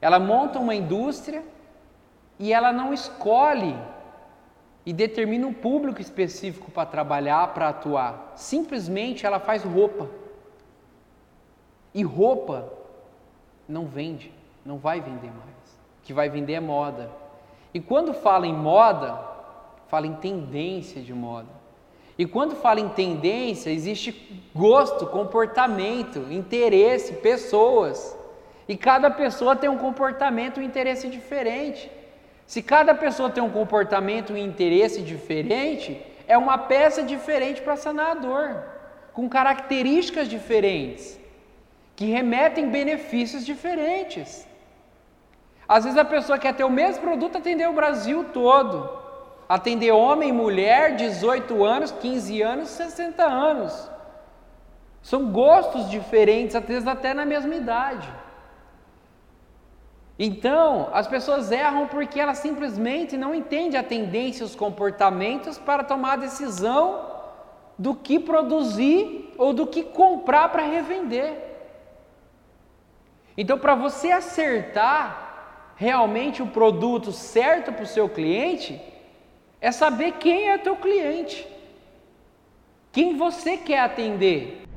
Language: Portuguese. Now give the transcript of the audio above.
Ela monta uma indústria e ela não escolhe e determina um público específico para trabalhar, para atuar. Simplesmente ela faz roupa. E roupa não vende, não vai vender mais. O que vai vender é moda. E quando fala em moda, fala em tendência de moda. E quando fala em tendência, existe gosto, comportamento, interesse, pessoas. E cada pessoa tem um comportamento e um interesse diferente. Se cada pessoa tem um comportamento e interesse diferente, é uma peça diferente para sanar a dor, com características diferentes, que remetem benefícios diferentes. Às vezes a pessoa quer ter o mesmo produto atender o Brasil todo, atender homem, mulher, 18 anos, 15 anos, 60 anos. São gostos diferentes, às vezes até na mesma idade. Então, as pessoas erram porque elas simplesmente não entendem a tendência, os comportamentos para tomar a decisão do que produzir ou do que comprar para revender. Então, para você acertar realmente o produto certo para o seu cliente, é saber quem é teu cliente, quem você quer atender.